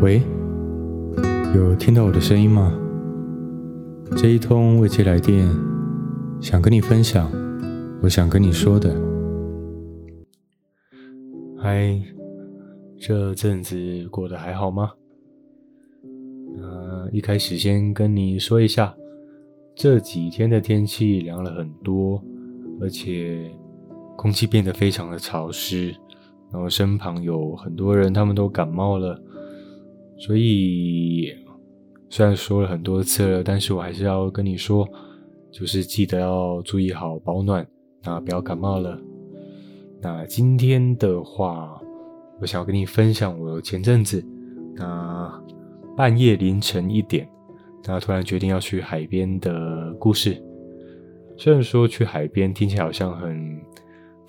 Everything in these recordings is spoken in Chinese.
喂，有听到我的声音吗？这一通未接来电，想跟你分享，我想跟你说的。嗨，这阵子过得还好吗？呃，一开始先跟你说一下，这几天的天气凉了很多，而且空气变得非常的潮湿。然后身旁有很多人，他们都感冒了，所以虽然说了很多次了，但是我还是要跟你说，就是记得要注意好保暖，那不要感冒了。那今天的话，我想要跟你分享我前阵子，那半夜凌晨一点，那突然决定要去海边的故事。虽然说去海边听起来好像很。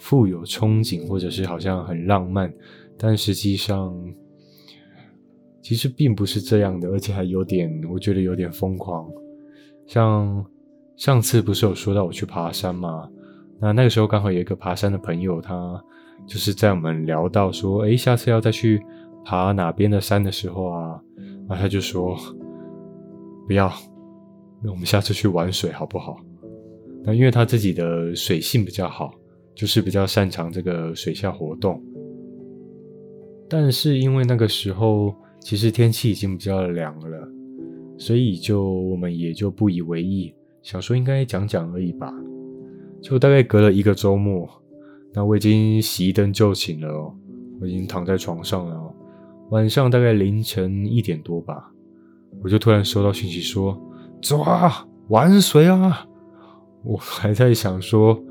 富有憧憬，或者是好像很浪漫，但实际上其实并不是这样的，而且还有点，我觉得有点疯狂。像上次不是有说到我去爬山吗？那那个时候刚好有一个爬山的朋友，他就是在我们聊到说，诶，下次要再去爬哪边的山的时候啊，那他就说不要，那我们下次去玩水好不好？那因为他自己的水性比较好。就是比较擅长这个水下活动，但是因为那个时候其实天气已经比较凉了，所以就我们也就不以为意，想说应该讲讲而已吧。就大概隔了一个周末，那我已经熄灯就寝了哦，我已经躺在床上了哦。晚上大概凌晨一点多吧，我就突然收到讯息说：“走啊，玩水啊！”我还在想说。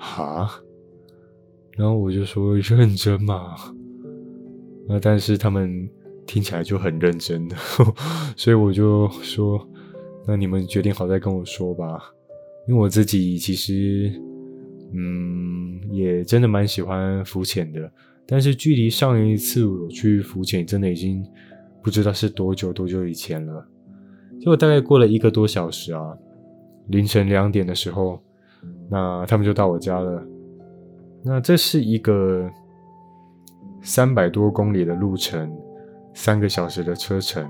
哈，然后我就说认真嘛，那但是他们听起来就很认真的，所以我就说，那你们决定好再跟我说吧，因为我自己其实，嗯，也真的蛮喜欢浮潜的，但是距离上一次我去浮潜，真的已经不知道是多久多久以前了，结果大概过了一个多小时啊，凌晨两点的时候。那他们就到我家了。那这是一个三百多公里的路程，三个小时的车程。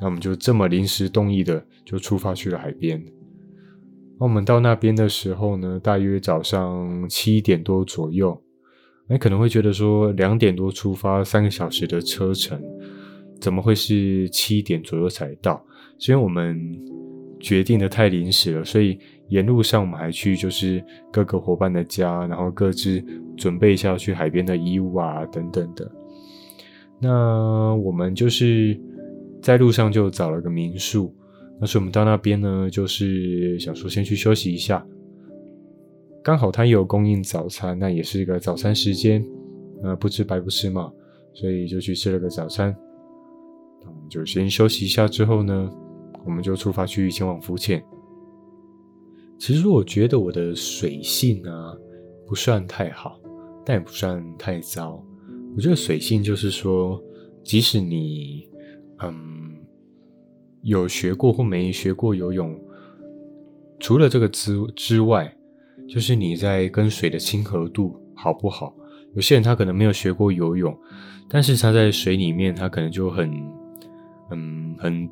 那我们就这么临时动意的，就出发去了海边。那我们到那边的时候呢，大约早上七点多左右。你可能会觉得说，两点多出发，三个小时的车程，怎么会是七点左右才到？是因为我们决定的太临时了，所以。沿路上，我们还去就是各个伙伴的家，然后各自准备一下去海边的衣物啊，等等的。那我们就是在路上就找了个民宿，那所以我们到那边呢，就是想说先去休息一下。刚好他也有供应早餐，那也是一个早餐时间，那不吃白不吃嘛，所以就去吃了个早餐。我们就先休息一下之后呢，我们就出发去前往浮潜。其实我觉得我的水性啊不算太好，但也不算太糟。我觉得水性就是说，即使你嗯有学过或没学过游泳，除了这个之之外，就是你在跟水的亲和度好不好？有些人他可能没有学过游泳，但是他在水里面他可能就很嗯很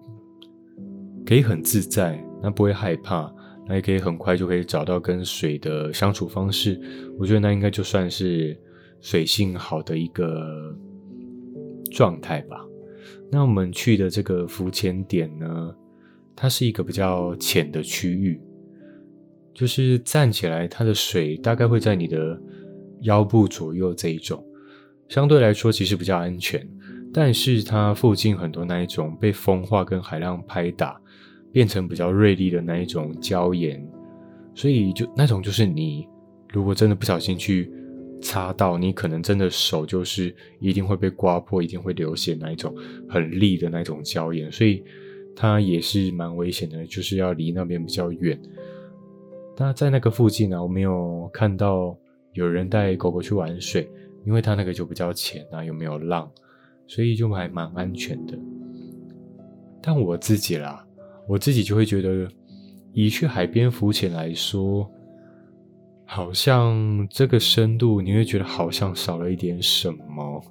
可以很自在，那不会害怕。那也可以很快就可以找到跟水的相处方式，我觉得那应该就算是水性好的一个状态吧。那我们去的这个浮潜点呢，它是一个比较浅的区域，就是站起来它的水大概会在你的腰部左右这一种，相对来说其实比较安全，但是它附近很多那一种被风化跟海浪拍打。变成比较锐利的那一种礁岩，所以就那种就是你如果真的不小心去擦到，你可能真的手就是一定会被刮破，一定会流血那一种很利的那种礁岩，所以它也是蛮危险的，就是要离那边比较远。那在那个附近呢、啊，我没有看到有人带狗狗去玩水，因为它那个就比较浅啊，又没有浪，所以就还蛮安全的。但我自己啦。我自己就会觉得，以去海边浮潜来说，好像这个深度你会觉得好像少了一点什么，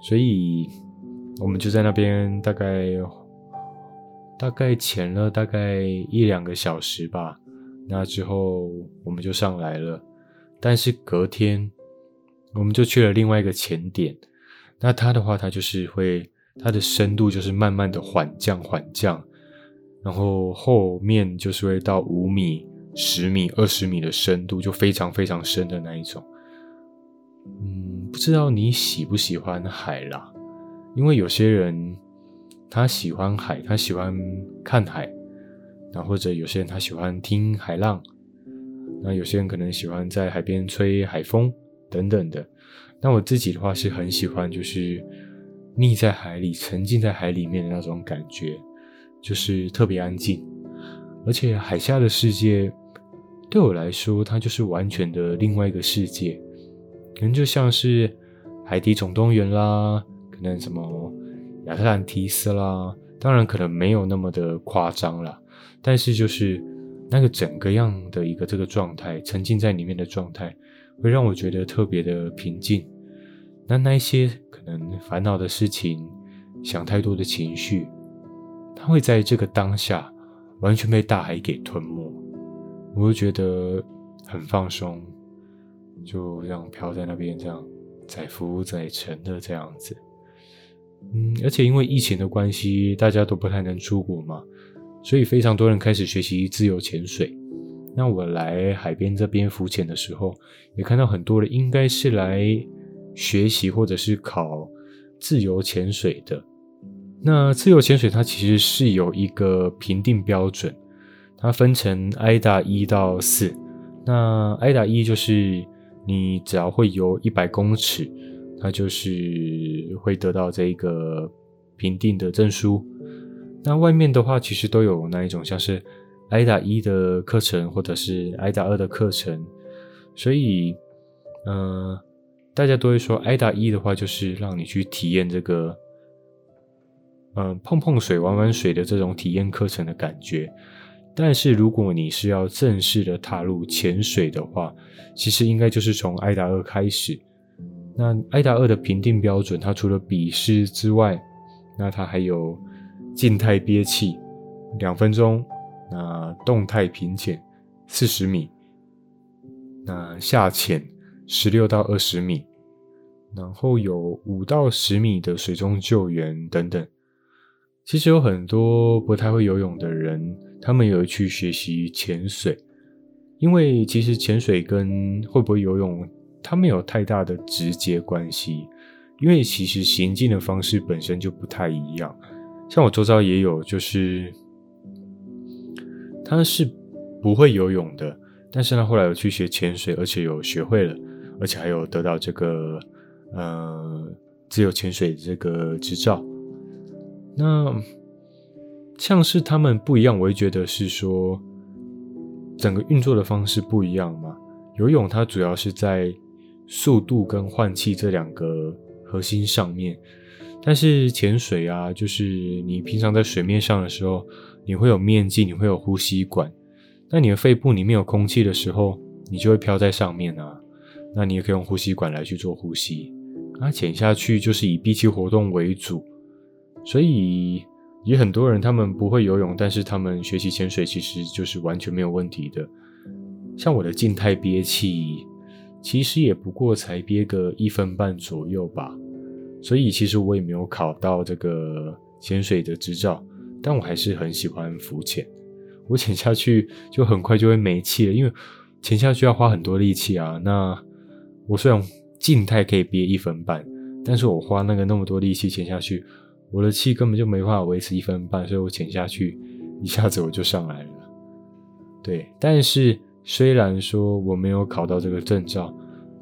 所以我们就在那边大概大概潜了大概一两个小时吧。那之后我们就上来了，但是隔天我们就去了另外一个潜点。那它的话，它就是会它的深度就是慢慢的缓降缓降，然后后面就是会到五米、十米、二十米的深度，就非常非常深的那一种。嗯，不知道你喜不喜欢海啦？因为有些人他喜欢海，他喜欢看海，那或者有些人他喜欢听海浪，那有些人可能喜欢在海边吹海风等等的。那我自己的话是很喜欢，就是溺在海里、沉浸在海里面的那种感觉，就是特别安静，而且海下的世界对我来说，它就是完全的另外一个世界，可能就像是《海底总动员》啦。可能什么亚特兰提斯啦，当然可能没有那么的夸张啦，但是就是那个整个样的一个这个状态，沉浸在里面的状态，会让我觉得特别的平静。那那一些可能烦恼的事情，想太多的情绪，它会在这个当下完全被大海给吞没，我会觉得很放松，就这样飘在那边，这样载浮载沉的这样子。嗯，而且因为疫情的关系，大家都不太能出国嘛，所以非常多人开始学习自由潜水。那我来海边这边浮潜的时候，也看到很多人应该是来学习或者是考自由潜水的。那自由潜水它其实是有一个评定标准，它分成 IDA 一到四。那 IDA 一就是你只要会游一百公尺。它就是会得到这一个评定的证书。那外面的话，其实都有那一种像是 IDA 一的课程，或者是 IDA 二的课程。所以，嗯、大家都会说 IDA 一的话，就是让你去体验这个，嗯、碰碰水、玩玩水的这种体验课程的感觉。但是，如果你是要正式的踏入潜水的话，其实应该就是从 AIDA 二开始。那 AIDA 二的评定标准，它除了笔试之外，那它还有静态憋气两分钟，那动态平潜四十米，那下潜十六到二十米，然后有五到十米的水中救援等等。其实有很多不太会游泳的人，他们有去学习潜水，因为其实潜水跟会不会游泳，它没有太大的直接关系，因为其实行进的方式本身就不太一样。像我周遭也有，就是他是不会游泳的，但是呢后来有去学潜水，而且有学会了，而且还有得到这个呃自由潜水这个执照。那像是他们不一样，我会觉得是说整个运作的方式不一样嘛。游泳它主要是在速度跟换气这两个核心上面，但是潜水啊，就是你平常在水面上的时候，你会有面镜，你会有呼吸管。那你的肺部里面有空气的时候，你就会飘在上面啊。那你也可以用呼吸管来去做呼吸。那潜下去就是以闭气活动为主，所以也很多人他们不会游泳，但是他们学习潜水其实就是完全没有问题的。像我的静态憋气。其实也不过才憋个一分半左右吧，所以其实我也没有考到这个潜水的执照，但我还是很喜欢浮潜。我潜下去就很快就会没气了，因为潜下去要花很多力气啊。那我虽然静态可以憋一分半，但是我花那个那么多力气潜下去，我的气根本就没办法维持一分半，所以我潜下去一下子我就上来了。对，但是。虽然说我没有考到这个证照，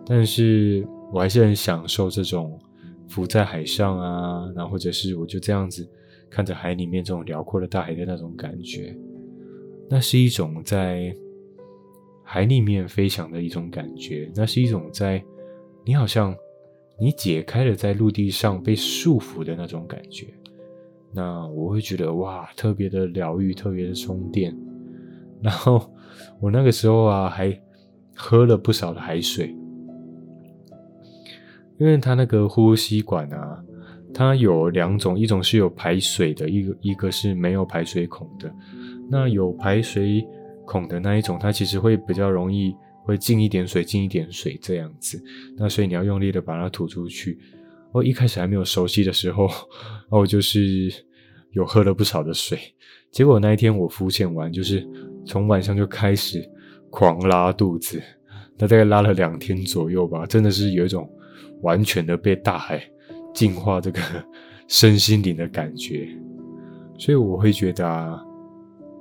但是我还是很享受这种浮在海上啊，然后或者是我就这样子看着海里面这种辽阔的大海的那种感觉，那是一种在海里面飞翔的一种感觉，那是一种在你好像你解开了在陆地上被束缚的那种感觉，那我会觉得哇，特别的疗愈，特别的充电，然后。我那个时候啊，还喝了不少的海水，因为它那个呼吸管啊，它有两种，一种是有排水的，一个一个是没有排水孔的。那有排水孔的那一种，它其实会比较容易会进一点水，进一点水这样子。那所以你要用力的把它吐出去。我一开始还没有熟悉的时候，哦就是有喝了不少的水。结果那一天我浮潜完，就是从晚上就开始狂拉肚子，那大概拉了两天左右吧，真的是有一种完全的被大海净化这个 身心灵的感觉。所以我会觉得啊，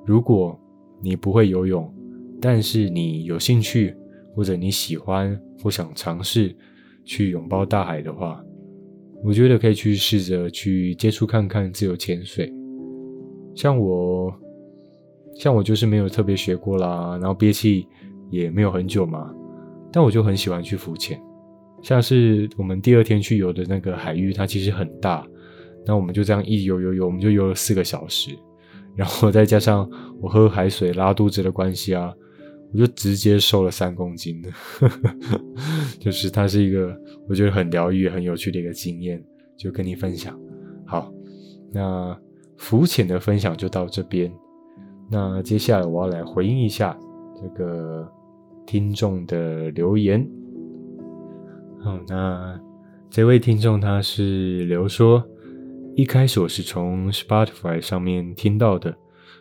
如果你不会游泳，但是你有兴趣或者你喜欢或想尝试去拥抱大海的话，我觉得可以去试着去接触看看自由潜水。像我，像我就是没有特别学过啦，然后憋气也没有很久嘛，但我就很喜欢去浮潜。像是我们第二天去游的那个海域，它其实很大，那我们就这样一游游游，我们就游了四个小时，然后再加上我喝海水拉肚子的关系啊，我就直接瘦了三公斤的，就是它是一个我觉得很疗愈、很有趣的一个经验，就跟你分享。好，那。浮潜的分享就到这边，那接下来我要来回应一下这个听众的留言。好，那这位听众他是留说，一开始我是从 Spotify 上面听到的，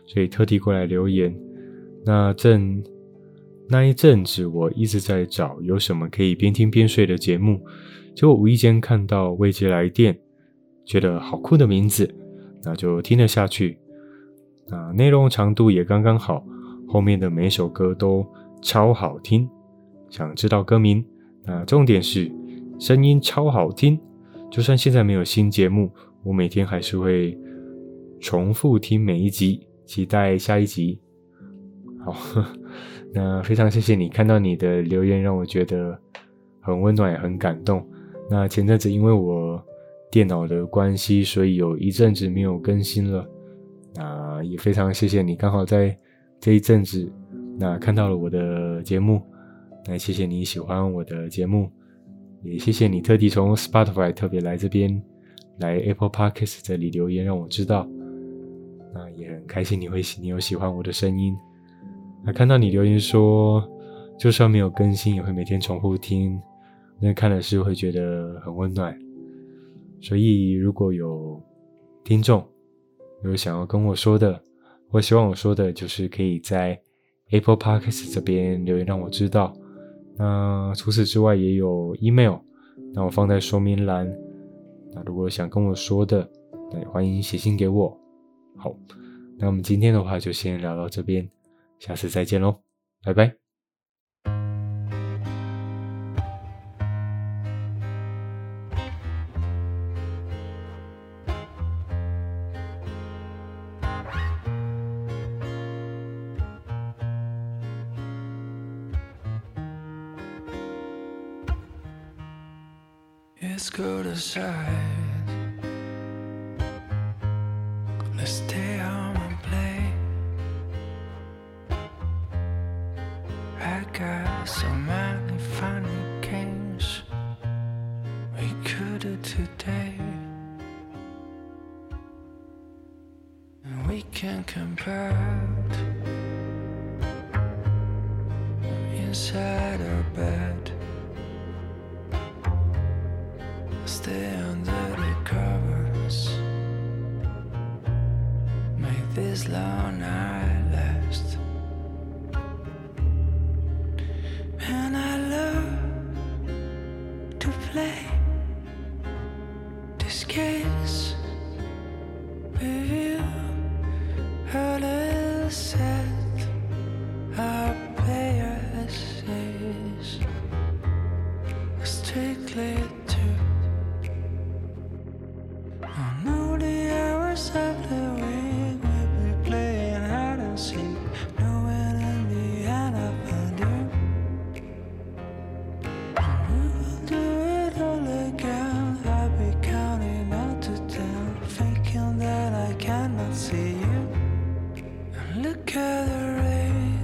所以特地过来留言。那正那一阵子我一直在找有什么可以边听边睡的节目，结果无意间看到未接来电，觉得好酷的名字。那就听了下去，啊，内容长度也刚刚好，后面的每首歌都超好听。想知道歌名？那重点是声音超好听。就算现在没有新节目，我每天还是会重复听每一集，期待下一集。好，那非常谢谢你看到你的留言，让我觉得很温暖也很感动。那前阵子因为我。电脑的关系，所以有一阵子没有更新了。那也非常谢谢你，刚好在这一阵子，那看到了我的节目。那谢谢你喜欢我的节目，也谢谢你特地从 Spotify 特别来这边，来 Apple Podcast 这里留言让我知道。那也很开心你会喜你有喜欢我的声音。那看到你留言说，就算没有更新，也会每天重复听，那看了是会觉得很温暖。所以，如果有听众有想要跟我说的，或希望我说的，就是可以在 Apple Podcast 这边留言让我知道。那除此之外，也有 email，那我放在说明栏。那如果想跟我说的，那也欢迎写信给我。好，那我们今天的话就先聊到这边，下次再见喽拜拜。we can compare inside our bed. Stay under the covers. Make this long night I cannot see you. And look at the rain.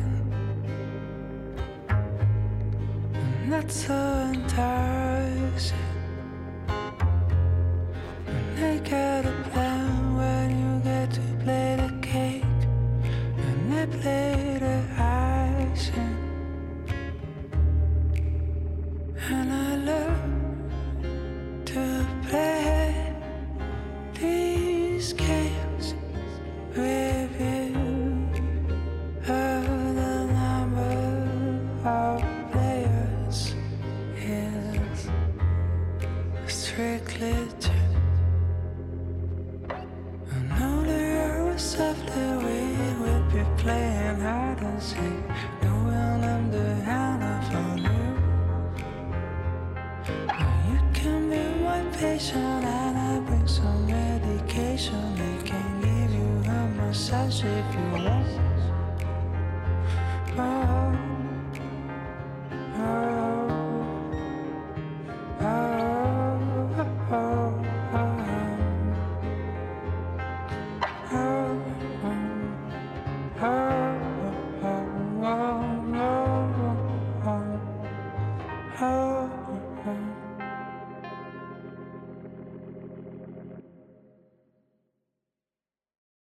And that's all. ça c'est plus rond.